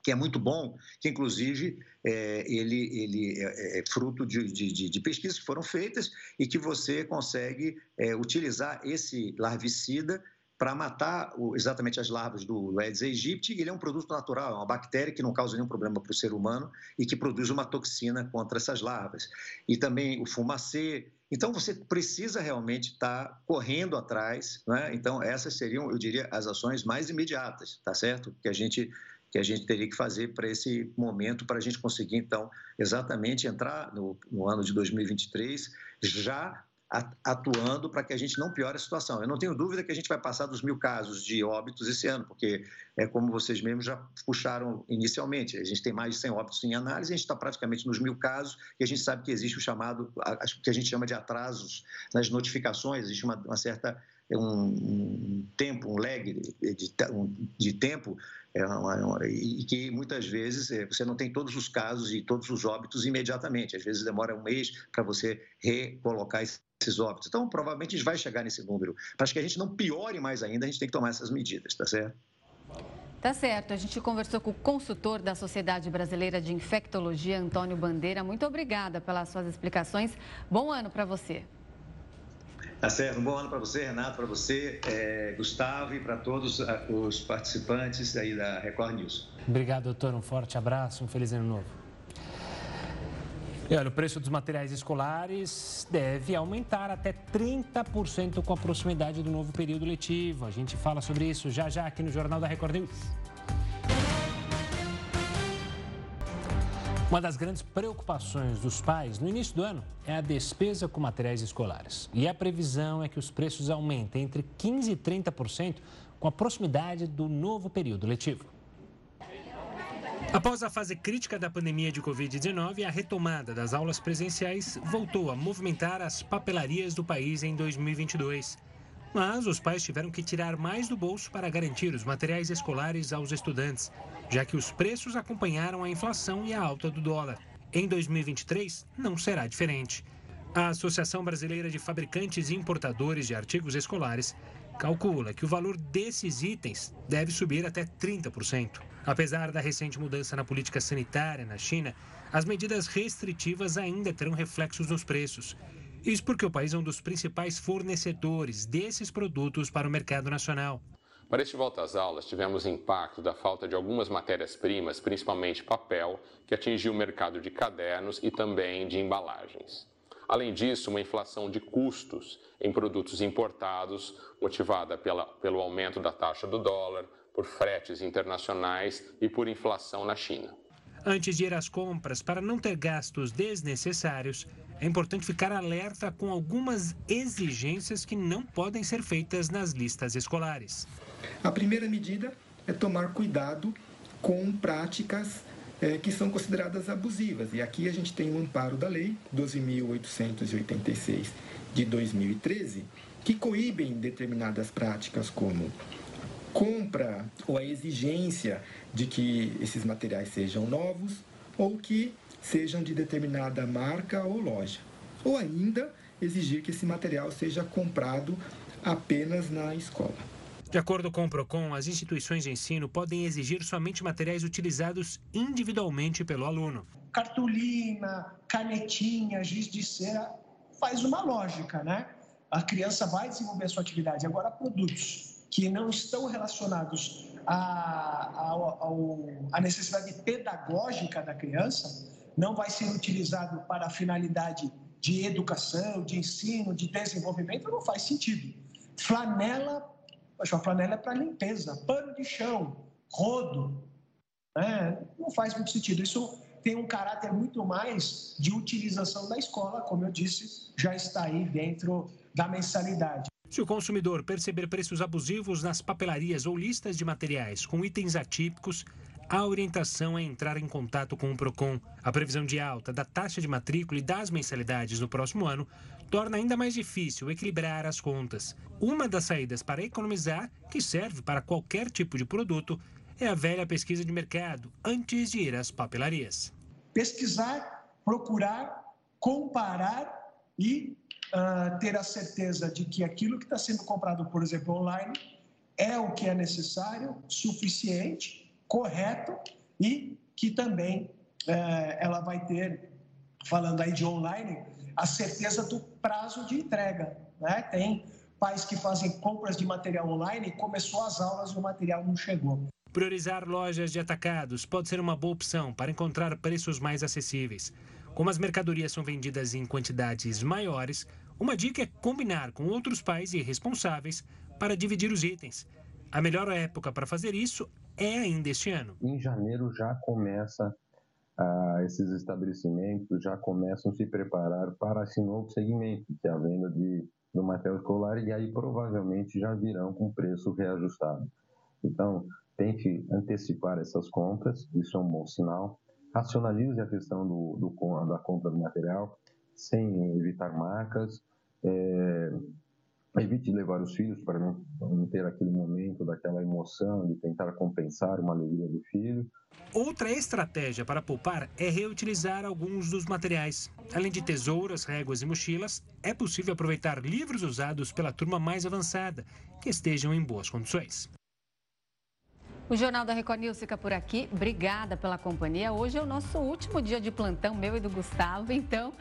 que é muito bom, que inclusive é, ele, ele é, é fruto de, de, de, pesquisas que foram feitas e que você consegue é, utilizar esse larvicida para matar exatamente as larvas do Aedes aegypti. Ele é um produto natural, é uma bactéria que não causa nenhum problema para o ser humano e que produz uma toxina contra essas larvas. E também o fumacê. Então, você precisa realmente estar tá correndo atrás. Né? Então, essas seriam, eu diria, as ações mais imediatas, tá certo? Que a gente que a gente teria que fazer para esse momento, para a gente conseguir, então, exatamente entrar no, no ano de 2023 já atuando para que a gente não piore a situação. Eu não tenho dúvida que a gente vai passar dos mil casos de óbitos esse ano, porque é como vocês mesmos já puxaram inicialmente, a gente tem mais de 100 óbitos em análise, a gente está praticamente nos mil casos e a gente sabe que existe o chamado, que a gente chama de atrasos nas notificações, existe uma, uma certa um, tempo, um lag de, de, tempo é uma, uma, e que muitas vezes é, você não tem todos os casos e todos os óbitos imediatamente. Às vezes demora um mês para você recolocar esses óbitos. Então, provavelmente a gente vai chegar nesse número. Para que a gente não piore mais ainda, a gente tem que tomar essas medidas, tá certo? Tá certo. A gente conversou com o consultor da Sociedade Brasileira de Infectologia, Antônio Bandeira. Muito obrigada pelas suas explicações. Bom ano para você. Tá certo. Um bom ano para você, Renato, para você, é, Gustavo e para todos os participantes aí da Record News. Obrigado, doutor. Um forte abraço, um feliz ano novo. E olha, o preço dos materiais escolares deve aumentar até 30% com a proximidade do novo período letivo. A gente fala sobre isso já já aqui no Jornal da Record News. Uma das grandes preocupações dos pais no início do ano é a despesa com materiais escolares. E a previsão é que os preços aumentem entre 15% e 30% com a proximidade do novo período letivo. Após a fase crítica da pandemia de Covid-19, a retomada das aulas presenciais voltou a movimentar as papelarias do país em 2022. Mas os pais tiveram que tirar mais do bolso para garantir os materiais escolares aos estudantes, já que os preços acompanharam a inflação e a alta do dólar. Em 2023, não será diferente. A Associação Brasileira de Fabricantes e Importadores de Artigos Escolares calcula que o valor desses itens deve subir até 30%. Apesar da recente mudança na política sanitária na China, as medidas restritivas ainda terão reflexos nos preços. Isso porque o país é um dos principais fornecedores desses produtos para o mercado nacional. Para este volta às aulas, tivemos impacto da falta de algumas matérias-primas, principalmente papel, que atingiu o mercado de cadernos e também de embalagens. Além disso, uma inflação de custos em produtos importados, motivada pela, pelo aumento da taxa do dólar, por fretes internacionais e por inflação na China. Antes de ir às compras, para não ter gastos desnecessários, é importante ficar alerta com algumas exigências que não podem ser feitas nas listas escolares. A primeira medida é tomar cuidado com práticas é, que são consideradas abusivas. E aqui a gente tem o um amparo da Lei 12.886 de 2013, que coíbem determinadas práticas como compra ou a exigência de que esses materiais sejam novos ou que sejam de determinada marca ou loja, ou ainda exigir que esse material seja comprado apenas na escola. De acordo com o PROCON, as instituições de ensino podem exigir somente materiais utilizados individualmente pelo aluno. Cartolina, canetinha, giz de cera, faz uma lógica, né? A criança vai desenvolver a sua atividade. Agora, produtos que não estão relacionados à necessidade pedagógica da criança, não vai ser utilizado para a finalidade de educação, de ensino, de desenvolvimento, não faz sentido. Flanela, a flanela é para limpeza, pano de chão, rodo, né? não faz muito sentido. Isso tem um caráter muito mais de utilização da escola, como eu disse, já está aí dentro da mensalidade. Se o consumidor perceber preços abusivos nas papelarias ou listas de materiais com itens atípicos, a orientação é entrar em contato com o PROCON. A previsão de alta da taxa de matrícula e das mensalidades no próximo ano torna ainda mais difícil equilibrar as contas. Uma das saídas para economizar, que serve para qualquer tipo de produto, é a velha pesquisa de mercado antes de ir às papelarias. Pesquisar, procurar, comparar e uh, ter a certeza de que aquilo que está sendo comprado, por exemplo, online, é o que é necessário, suficiente correto e que também é, ela vai ter, falando aí de online, a certeza do prazo de entrega. Né? Tem pais que fazem compras de material online, começou as aulas e o material não chegou. Priorizar lojas de atacados pode ser uma boa opção para encontrar preços mais acessíveis. Como as mercadorias são vendidas em quantidades maiores, uma dica é combinar com outros pais e responsáveis para dividir os itens. A melhor época para fazer isso é ainda este ano. Em janeiro já começa ah, esses estabelecimentos já começam a se preparar para esse novo segmento, que é a venda de, do material escolar, e aí provavelmente já virão com preço reajustado. Então, tente antecipar essas compras, isso é um bom sinal. Racionalize a questão do, do da compra do material, sem evitar marcas. É, Evite levar os filhos para não, não, ter aquele momento daquela emoção de tentar compensar uma alegria do filho. Outra estratégia para poupar é reutilizar alguns dos materiais. Além de tesouras, réguas e mochilas, é possível aproveitar livros usados pela turma mais avançada, que estejam em boas condições. O Jornal da Record News fica por aqui. Obrigada pela companhia. Hoje é o nosso último dia de plantão, meu e do Gustavo. Então,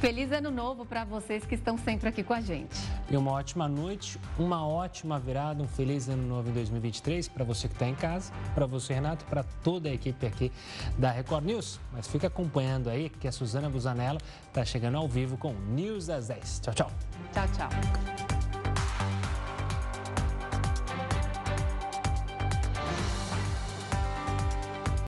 feliz ano novo para vocês que estão sempre aqui com a gente. E uma ótima noite, uma ótima virada, um feliz ano novo em 2023 para você que está em casa, para você, Renato, para toda a equipe aqui da Record News. Mas fica acompanhando aí que a Suzana Busanella está chegando ao vivo com News das 10. Tchau, tchau. Tchau, tchau.